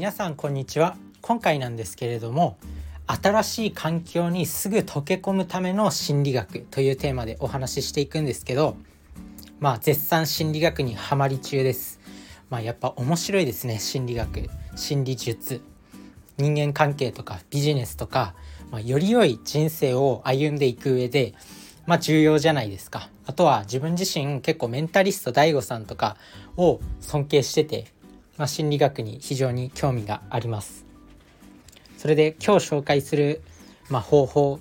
皆さんこんにちは。今回なんですけれども新しい環境にすぐ溶け込むための心理学というテーマでお話ししていくんですけどまあ絶賛心理学にはまり中です。まあやっぱ面白いですね心理学心理術。人間関係とかビジネスとか、まあ、より良い人生を歩んでいく上でまあ重要じゃないですか。あとは自分自身結構メンタリスト DAIGO さんとかを尊敬しててまあ、心理学に非常に興味があります。それで今日紹介する、まあ、方法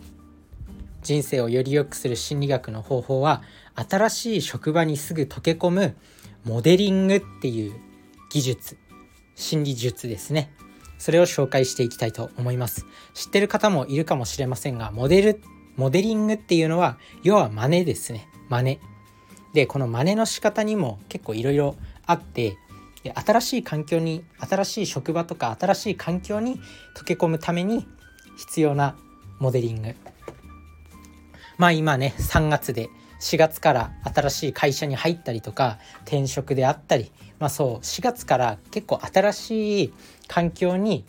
人生をより良くする心理学の方法は新しい職場にすぐ溶け込むモデリングっていう技術心理術ですね。それを紹介していきたいと思います。知ってる方もいるかもしれませんがモデルモデリングっていうのは要は真似ですね。真似。でこの真似の仕方にも結構いろいろあって新しい環境に新しい職場とか新しい環境に溶け込むために必要なモデリングまあ今ね3月で4月から新しい会社に入ったりとか転職であったりまあそう4月から結構新しい環境に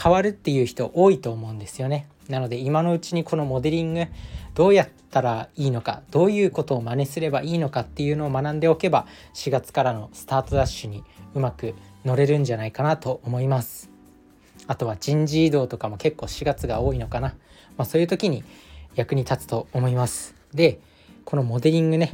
変わるっていう人多いと思うんですよね。なので今のうちにこのモデリングどうやったらいいのかどういうことを真似すればいいのかっていうのを学んでおけば4月からのスタートダッシュにうまく乗れるんじゃないかなと思います。あとは人事異動とかも結構4月が多いのかな、まあ、そういう時に役に立つと思います。でこのモデリングね。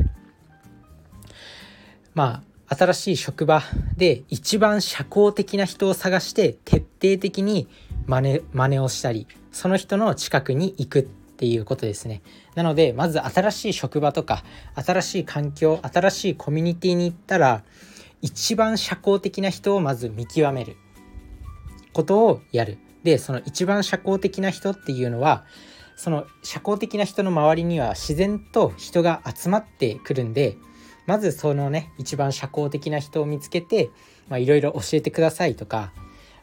まあ新しい職場で一番社交的な人を探して徹底的に真似真似をしたりその人の近くに行くっていうことですね。なのでまず新しい職場とか新しい環境新しいコミュニティに行ったら一番社交的な人をまず見極めることをやる。でその一番社交的な人っていうのはその社交的な人の周りには自然と人が集まってくるんでまずそのね一番社交的な人を見つけていろいろ教えてくださいとか、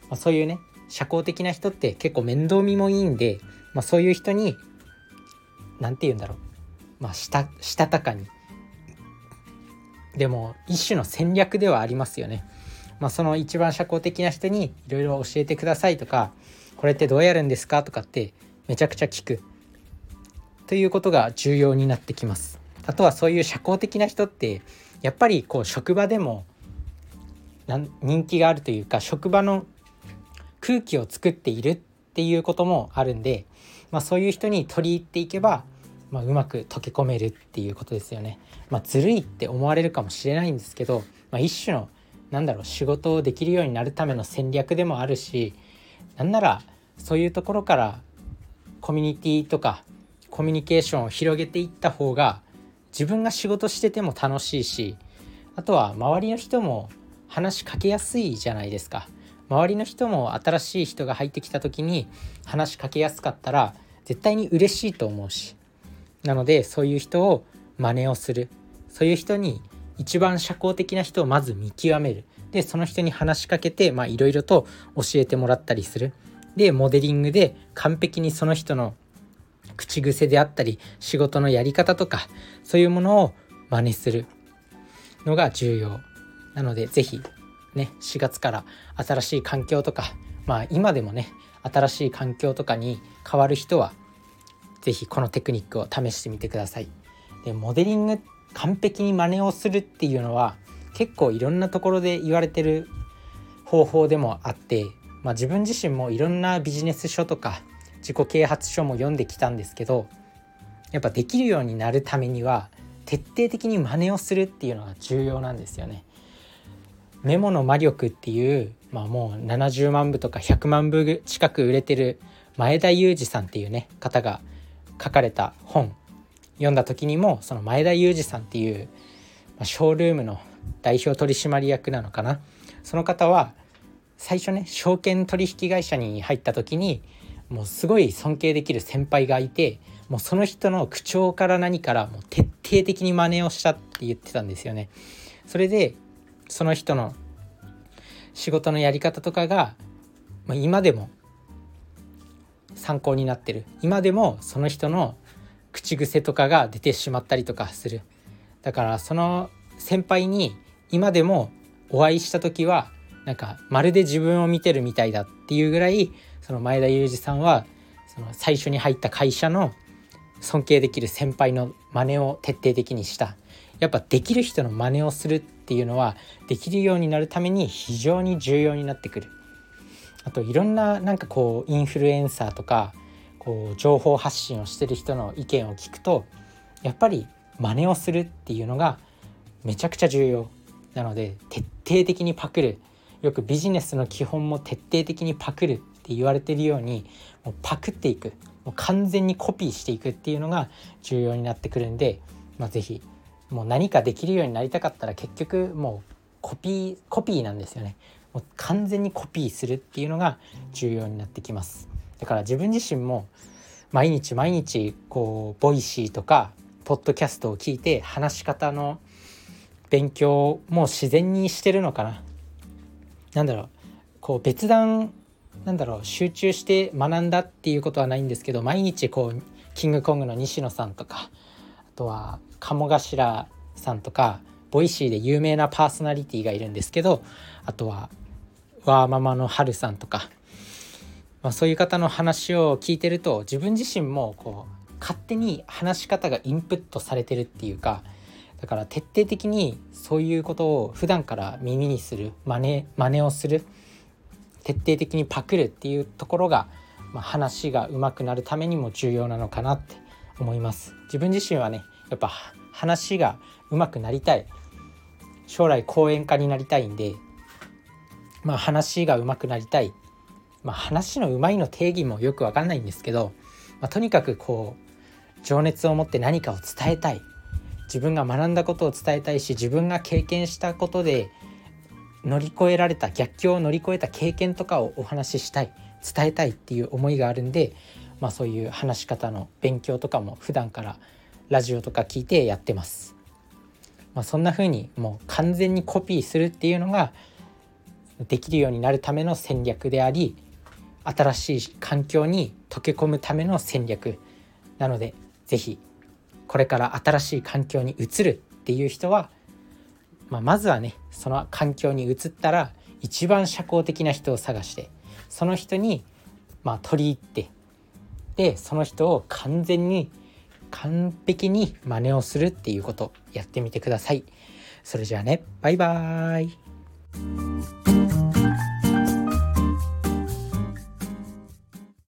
まあ、そういうね社交的な人って結構面倒見もいいんで、まあ、そういう人に何て言うんだろうまあしたしたたかにでも一種の戦略ではありますよね。まあ、その一番社交的な人にいろいろ教えてくださいとかこれってどうやるんですかとかってめちゃくちゃ聞くということが重要になってきます。あとはそういう社交的な人ってやっぱりこう職場でも人気があるというか職場の空気を作っているっていうこともあるんで、まあ、そういう人に取り入っていけば、まあ、うまく溶け込めるっていうことですよね。まあ、ずるいって思われるかもしれないんですけど、まあ、一種のなんだろう仕事をできるようになるための戦略でもあるしなんならそういうところからコミュニティとかコミュニケーションを広げていった方が自分が仕事してても楽しいしあとは周りの人も話しかけやすいじゃないですか。周りの人も新しい人が入ってきた時に話しかけやすかったら絶対に嬉しいと思うし。なのでそういう人を真似をする。そういう人に一番社交的な人をまず見極める。でその人に話しかけていろいろと教えてもらったりする。でモデリングで完璧にその人の口癖であったり仕事のやり方とかそういうものを真似するのが重要。なので是非ね4月から新しい環境とかまあ今でもね新しい環境とかに変わる人は是非このテクニックを試してみてください。でモデリング完璧に真似をするっていうのは結構いろんなところで言われてる方法でもあって、まあ、自分自身もいろんなビジネス書とか自己啓発書も読んできたんですけどやっぱできるようになるためには徹底的に真似をするっていうのが重要なんですよね。メモの魔力っていう、まあ、もう70万部とか100万部近く売れてる前田裕二さんっていうね方が書かれた本読んだ時にもその前田裕二さんっていう、まあ、ショールームの代表取締役なのかなその方は最初ね証券取引会社に入った時にもうすごい尊敬できる先輩がいてもうその人の口調から何からもう徹底的に真似をしたって言ってたんですよね。それでその人の仕事のやり方とかが、まあ、今でも参考になってる。今でもその人の口癖とかが出てしまったりとかする。だからその先輩に今でもお会いした時はなんかまるで自分を見てるみたいだっていうぐらいその前田裕二さんはその最初に入った会社の尊敬できる先輩の真似を徹底的にした。やっぱできる人の真似をするっていうのはできるようになるために非常に重要になってくる。あといろんななんかこうインフルエンサーとかこう情報発信をしてる人の意見を聞くとやっぱり真似をするっていうのがめちゃくちゃ重要なので徹底的にパクる。よくビジネスの基本も徹底的にパクるって言われてるようにもうパクっていく。もう完全にコピーしていくっていうのが重要になってくるんで、まあ、是非もう何かできるようになりたかったら結局もうコピーコピーなんですよね。もう完全にコピーするっていうのが重要になってきます。だから自分自身も毎日毎日こう Voicy とかポッドキャストを聞いて話し方の勉強も自然にしてるのかな。なんだろう。こう別段なんだろう集中して学んだっていうことはないんですけど毎日こうキングコングの西野さんとかとは鴨頭さんとか Voicy で有名なパーソナリティがいるんですけどあとはワーママのハルさんとかまあ、そういう方の話を聞いてると自分自身もこう勝手に話し方がインプットされてるっていうかだから徹底的にそういうことを普段から耳にする真似真似をする徹底的にパクるっていうところが、まあ、話が上手くなるためにも重要なのかなって思います。自分自身はねやっぱ話が上手くなりたい。将来講演家になりたいんでまあ話が上手くなりたい。まあ、話のうまいの定義もよく分かんないんですけど、まあ、とにかくこう情熱を持って何かを伝えたい。自分が学んだことを伝えたいし自分が経験したことで乗り越えられた逆境を乗り越えた経験とかをお話ししたい。伝えたいっていう思いがあるんで、まあ、そういう話し方の勉強とかも普段からラジオとか聞いてやってます。まあ、そんな風にもう完全にコピーするっていうのができるようになるための戦略であり新しい環境に溶け込むための戦略なので是非これから新しい環境に移るっていう人は、まあ、まずはねその環境に移ったら一番社交的な人を探してその人にま取り入ってでその人を完全に完璧に真似をするっていうことやってみてください。それじゃあねバイバーイ